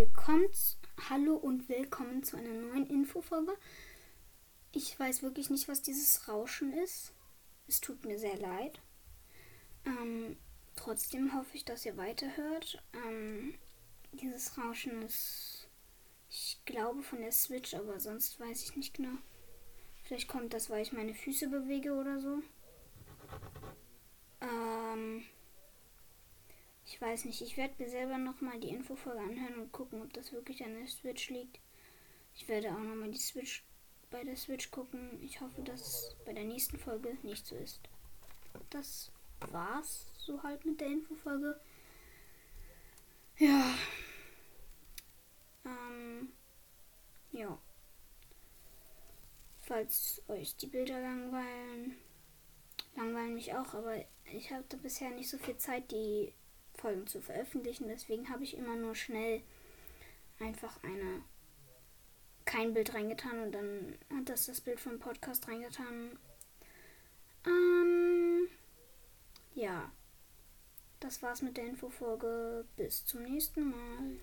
willkommen. Hallo und willkommen zu einer neuen Infofolge. Ich weiß wirklich nicht, was dieses Rauschen ist. Es tut mir sehr leid. Ähm, trotzdem hoffe ich, dass ihr weiterhört. Ähm, dieses Rauschen ist, ich glaube, von der Switch, aber sonst weiß ich nicht genau. Vielleicht kommt das, weil ich meine Füße bewege oder so. Ähm. Ich weiß nicht. Ich werde mir selber nochmal die Infofolge anhören und gucken, ob das wirklich an der Switch liegt. Ich werde auch nochmal die Switch bei der Switch gucken. Ich hoffe, dass es bei der nächsten Folge nicht so ist. Das war's so halt mit der Infofolge. Ja. Ähm. Ja. Falls euch die Bilder langweilen, langweilen mich auch, aber ich hatte bisher nicht so viel Zeit, die Folgen zu veröffentlichen. Deswegen habe ich immer nur schnell einfach eine kein Bild reingetan und dann hat das das Bild vom Podcast reingetan. Ähm, ja, das war's mit der Infofolge. Bis zum nächsten Mal.